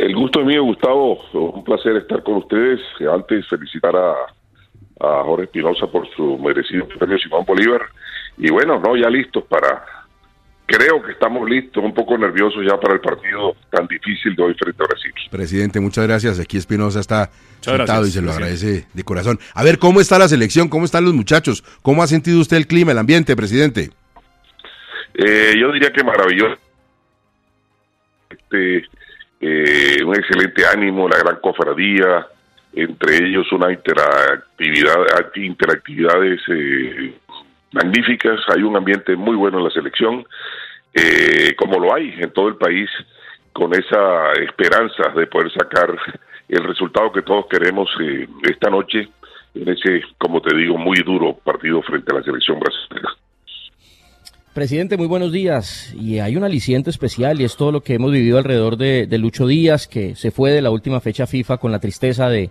El gusto es mío, Gustavo. Un placer estar con ustedes. Antes, felicitar a, a Jorge Espinosa por su merecido premio Simón Bolívar. Y bueno, no, ya listos para. Creo que estamos listos, un poco nerviosos ya para el partido tan difícil de hoy frente a Brasil. Presidente, muchas gracias. Aquí Espinosa está Muchas sentado gracias, y se lo presidente. agradece de corazón. A ver, ¿cómo está la selección? ¿Cómo están los muchachos? ¿Cómo ha sentido usted el clima, el ambiente, presidente? Eh, yo diría que maravilloso. Este, eh, un excelente ánimo, la gran cofradía, entre ellos una interactividad, interactividades eh, magníficas. Hay un ambiente muy bueno en la selección, eh, como lo hay en todo el país, con esa esperanza de poder sacar el resultado que todos queremos eh, esta noche en ese, como te digo, muy duro partido frente a la selección brasileña. Presidente, muy buenos días. Y hay un aliciente especial y es todo lo que hemos vivido alrededor de, de Lucho Díaz, que se fue de la última fecha FIFA con la tristeza de,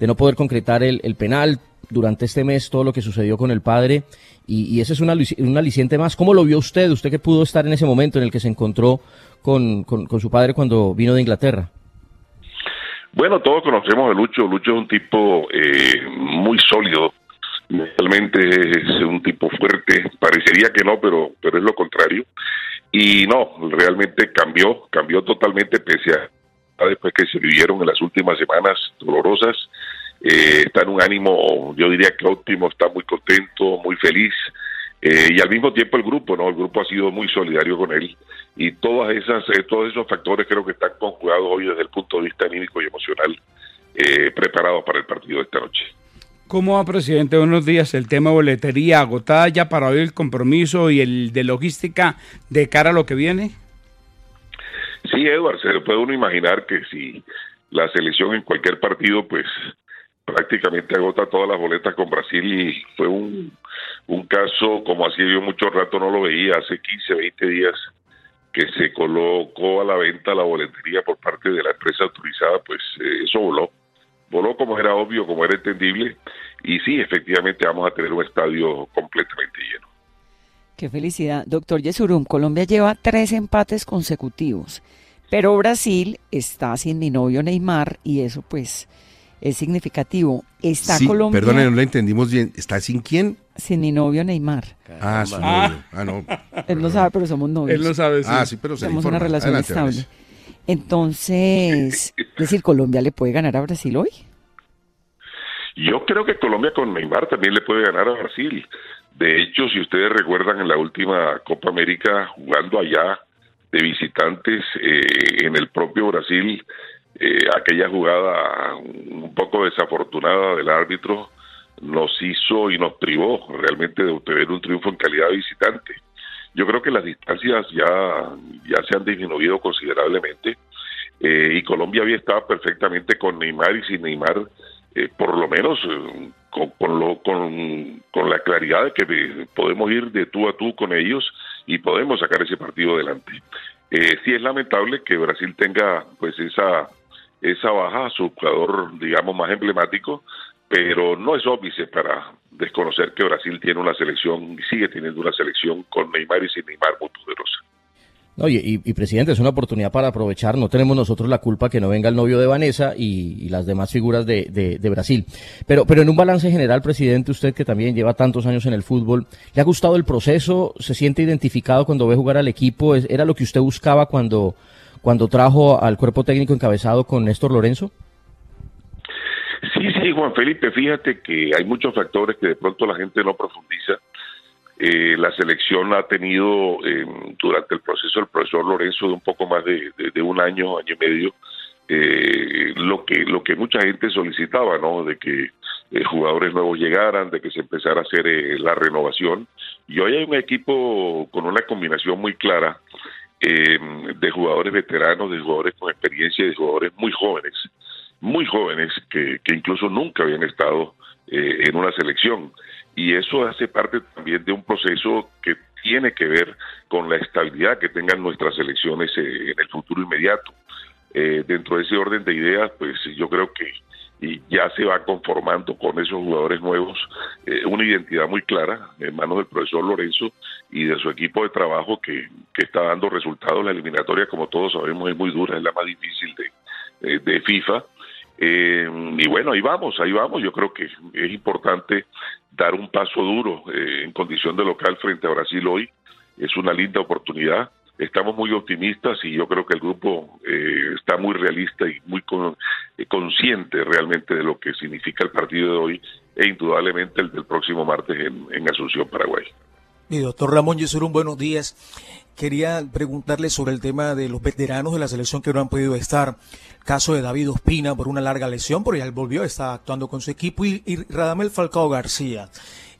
de no poder concretar el, penal durante este mes, todo lo que sucedió con el padre. Y, ese es un, alici- un aliciente más. ¿Cómo lo vio usted? Usted que pudo estar en ese momento en el que se encontró con, con, con su padre cuando vino de Inglaterra. Bueno, todos conocemos a Lucho. Lucho es un tipo eh, muy sólido. Realmente es un tipo fuerte. Parecería que no, pero, pero es lo contrario. Y no, realmente cambió, cambió totalmente pese a después que se vivieron en las últimas semanas dolorosas. Eh, está en un ánimo, yo diría que óptimo, está muy contento, muy feliz. Eh, y al mismo tiempo el grupo, ¿no? El grupo ha sido muy solidario con él y todas esas, eh, todos esos factores creo que están conjugados hoy desde el punto de vista anímico y emocional, eh, preparados para el partido de esta noche. ¿Cómo va, presidente? Buenos días. El tema boletería agotada ya para hoy el compromiso y el de logística de cara a lo que viene. Sí, Edward, se puede uno imaginar que si la selección en cualquier partido, pues prácticamente agota todas las boletas con Brasil y fue un, un caso como así yo mucho rato no lo veía, hace 15, 20 días que se colocó a la venta la boletería por parte de la empresa autorizada, pues eh, eso voló. Voló como era obvio, como era entendible, y sí, efectivamente vamos a tener un estadio completamente lleno. Qué felicidad. Doctor Yesurum, Colombia lleva tres empates consecutivos, pero Brasil está sin mi novio Neymar y eso pues es significativo. Está Sí, Colombia perdone, no le entendimos bien. ¿Está sin quién? sin mi novio Neymar. Ah, su Ah. novio. Ah, no. Él no sabe, pero somos novios. Él no sabe si... Ah, sí, pero se Tenemos informa. una relación Adelante, estable. Entonces, es decir, Colombia le puede ganar a Brasil hoy. Yo creo que Colombia con Neymar también le puede ganar a Brasil. De hecho, si ustedes recuerdan en la última Copa América, jugando allá de visitantes eh, en el propio Brasil, eh, aquella jugada un poco desafortunada del árbitro nos hizo y nos privó realmente de obtener un triunfo en calidad de visitante. Yo creo que las distancias ya, ya se han disminuido considerablemente eh, y Colombia había estado perfectamente con Neymar y sin Neymar, eh, por lo menos eh, con, lo, con, con la claridad de que eh, podemos ir de tú a tú con ellos y podemos sacar ese partido adelante. Sí es lamentable que Brasil tenga pues esa esa baja su jugador digamos más emblemático, pero no es óbice para desconocer que Brasil tiene una selección y sigue teniendo una selección con Neymar y sin Neymar muy poderosa. No, y, presidente, es una oportunidad para aprovechar. No tenemos nosotros la culpa que no venga el novio de Vanessa y, y las demás figuras de, de- de Brasil. Pero, pero en un balance general, presidente, usted que también lleva tantos años en el fútbol, ¿le ha gustado el proceso? ¿Se siente identificado cuando ve jugar al equipo? ¿Es- ¿Era lo que usted buscaba cuando, cuando trajo al cuerpo técnico encabezado con Néstor Lorenzo? Sí, Juan Felipe, fíjate que hay muchos factores que de pronto la gente no profundiza. Eh, la selección ha tenido eh, durante el proceso del profesor Lorenzo de un poco más de, un año, año y medio, eh, lo que lo que mucha gente solicitaba, ¿no? De que eh, jugadores nuevos llegaran, de que se empezara a hacer eh, la renovación. Y hoy hay un equipo con una combinación muy clara eh, de jugadores veteranos, de jugadores con experiencia, de jugadores muy jóvenes, muy jóvenes que, que incluso nunca habían estado eh, en una selección. Y eso hace parte también de un proceso que tiene que ver con la estabilidad que tengan nuestras selecciones eh, en el futuro inmediato. dentro de ese orden de ideas, pues yo creo que y ya se va conformando con esos jugadores nuevos eh, una identidad muy clara en manos del profesor Lorenzo y de su equipo de trabajo que, que está dando resultados. La eliminatoria, como todos sabemos, es muy dura, es la más difícil de, eh, de FIFA. Eh, y bueno, ahí vamos, ahí vamos. Yo creo que es importante dar un paso duro en condición de local frente a Brasil hoy. Es una linda oportunidad estamos muy optimistas y yo creo que el grupo eh, está muy realista y muy eh, consciente realmente de lo que significa el partido de hoy e indudablemente el del próximo martes en, Asunción, Paraguay. Mi doctor Ramón Yesurún, buenos días. Quería preguntarle sobre el tema de los veteranos de la selección que no han podido estar. Caso de David Ospina por una larga lesión, porque ya volvió, está actuando con su equipo, y, Radamel Falcao García.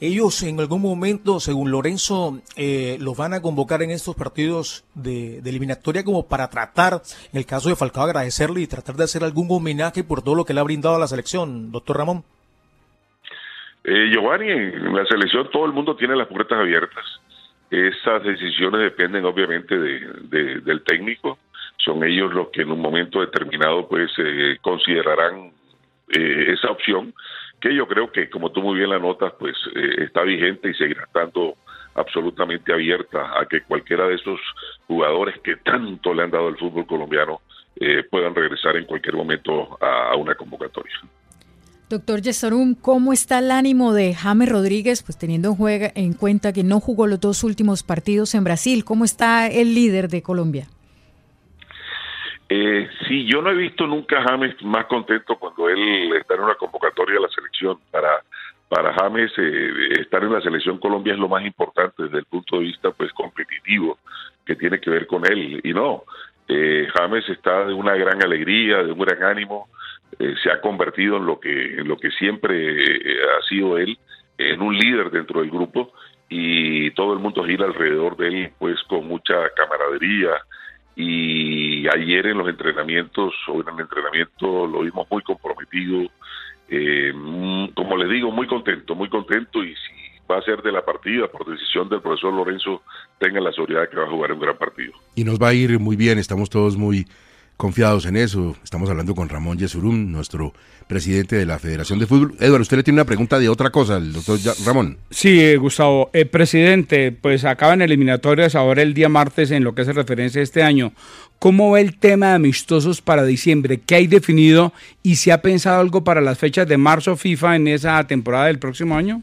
Ellos en algún momento, según Lorenzo, eh, los van a convocar en estos partidos de, eliminatoria como para tratar, en el caso de Falcao, agradecerle y tratar de hacer algún homenaje por todo lo que le ha brindado a la selección, doctor Ramón. Eh, Giovanni, en la selección todo el mundo tiene las puertas abiertas. Esas decisiones dependen obviamente de, del técnico. Son ellos los que en un momento determinado pues eh, considerarán eh, esa opción que yo creo que, como tú muy bien la notas, pues eh, está vigente y seguirá estando absolutamente abierta a que cualquiera de esos jugadores que tanto le han dado al fútbol colombiano eh, puedan regresar en cualquier momento a, una convocatoria. Doctor Yesarum, ¿cómo está el ánimo de James Rodríguez, pues teniendo en, juega, en cuenta que no jugó los dos últimos partidos en Brasil? ¿Cómo está el líder de Colombia? Eh, sí, yo no he visto nunca James más contento cuando él está en una convocatoria de la selección. Para, para James eh, estar en la selección Colombia es lo más importante desde el punto de vista pues competitivo que tiene que ver con él. Y no, eh, James está de una gran alegría, de un gran ánimo, eh, se ha convertido en lo que, en lo que siempre ha sido él, en un líder dentro del grupo y todo el mundo gira alrededor de él pues con mucha camaradería y ayer en los entrenamientos o en el entrenamiento lo vimos muy comprometido, eh, mm, como les digo, muy contento, muy contento y si va a ser de la partida por decisión del profesor Lorenzo, tenga la seguridad que va a jugar un gran partido. Y nos va a ir muy bien, estamos todos muy confiados en eso. Estamos hablando con Ramón Yesurum, nuestro presidente de la Federación de Fútbol. Eduardo, usted le tiene una pregunta de otra cosa al doctor Ramón. Sí, eh, Gustavo. Eh, presidente, pues acaban eliminatorias ahora el día martes en lo que hace referencia a este año. ¿Cómo ve el tema de amistosos para diciembre? ¿Qué hay definido y se ha pensado algo para las fechas de marzo FIFA en esa temporada del próximo año?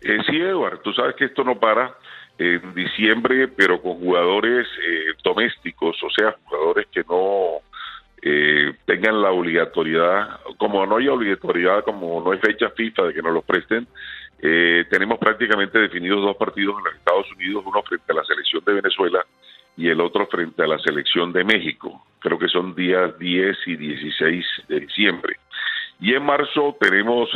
Eh, sí, Eduardo, tú sabes que esto no para en diciembre, pero con jugadores eh, domésticos, o sea, jugadores que no eh, tengan la obligatoriedad, como no hay obligatoriedad, como no hay fecha FIFA de que nos los presten, eh, tenemos prácticamente definidos dos partidos en los Estados Unidos, uno frente a la selección de Venezuela y el otro frente a la selección de México. Creo que son días 10 y 16 de diciembre. Y en marzo tenemos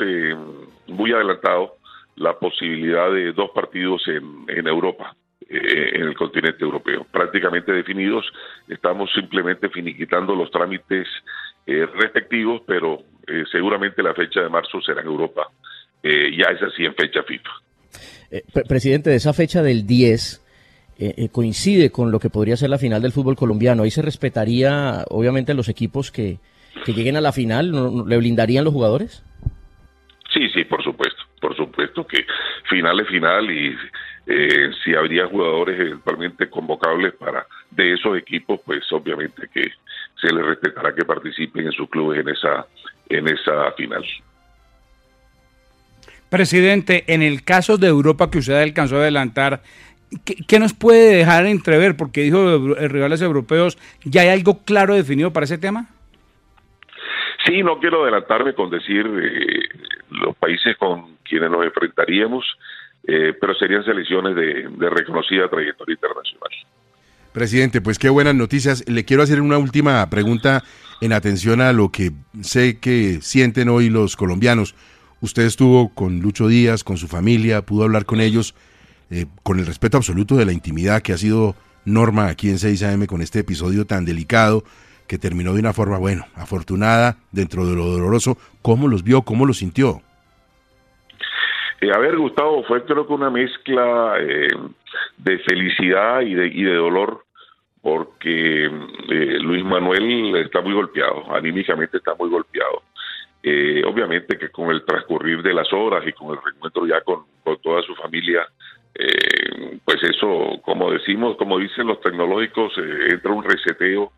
muy adelantado la posibilidad de dos partidos en, en Europa, eh, en el continente europeo, prácticamente definidos. Estamos simplemente finiquitando los trámites eh, respectivos, pero eh, seguramente la fecha de marzo será en Europa. ya es así en fecha FIFA. presidente, de esa fecha del 10, coincide con lo que podría ser la final del fútbol colombiano. Ahí se respetaría, obviamente, los equipos que, que lleguen a la final, ¿le blindarían los jugadores? Sí, sí, supuesto que final es final y eh, si habría jugadores eventualmente convocables para de esos equipos, pues obviamente que se les respetará que participen en sus clubes en esa en esa final. Presidente, en el caso de Europa que usted alcanzó a adelantar, ¿qué, ¿qué, nos puede dejar entrever? Porque dijo rivales europeos, ¿ya hay algo claro definido para ese tema? Sí, no quiero adelantarme con decir eh, los países con quienes nos enfrentaríamos, eh, pero serían selecciones de, reconocida trayectoria internacional. Presidente, pues qué buenas noticias. Le quiero hacer una última pregunta en atención a lo que sé que sienten hoy los colombianos. Usted estuvo con Lucho Díaz, con su familia, pudo hablar con ellos eh, con el respeto absoluto de la intimidad que ha sido Norma aquí en 6 AM con este episodio tan delicado que terminó de una forma, bueno, afortunada dentro de lo doloroso. ¿Cómo los vio? ¿Cómo los sintió? Eh, a ver, Gustavo, fue creo que una mezcla eh, de felicidad y de, y de dolor, porque eh, Luis Manuel está muy golpeado, anímicamente está muy golpeado. obviamente que con el transcurrir de las horas y con el reencuentro ya con, toda su familia, pues eso, como decimos, como dicen los tecnológicos, entra un reseteo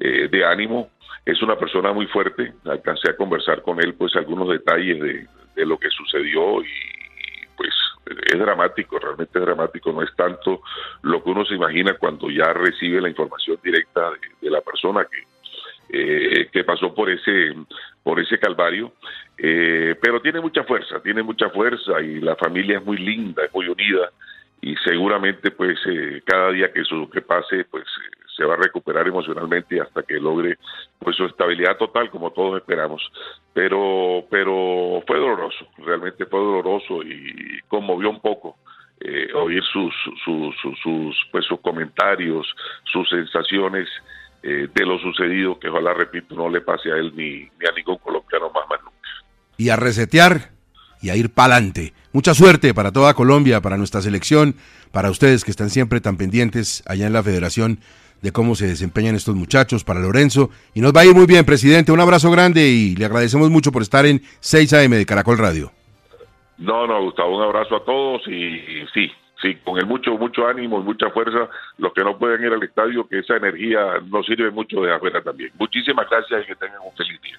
de ánimo. Es una persona muy fuerte, alcancé a conversar con él pues algunos detalles de, lo que sucedió y, pues es dramático, realmente dramático, no es tanto lo que uno se imagina cuando ya recibe la información directa de, la persona que, eh, que pasó por ese, por ese calvario, eh, pero tiene mucha fuerza, tiene mucha fuerza y la familia es muy linda, es muy unida y seguramente pues eh, cada día que, su, que pase pues se va a recuperar emocionalmente hasta que logre pues su estabilidad total como todos esperamos. Pero pero fue doloroso realmente fue doloroso y conmovió un poco eh, oír sus sus, sus pues sus comentarios sus sensaciones eh, de lo sucedido que ojalá repito no le pase a él ni, ni a ningún colombiano más más nunca. Y a resetear y a ir pa'lante mucha suerte para toda Colombia para nuestra selección para ustedes que están siempre tan pendientes allá en la Federación de cómo se desempeñan estos muchachos, para Lorenzo. Y nos va a ir muy bien, presidente. Un abrazo grande y le agradecemos mucho por estar en 6 AM de Caracol Radio. No, no, Gustavo, un abrazo a todos y, sí, sí, con el mucho, mucho ánimo y mucha fuerza, los que no pueden ir al estadio, que esa energía nos sirve mucho de afuera también. Muchísimas gracias y que tengan un feliz día.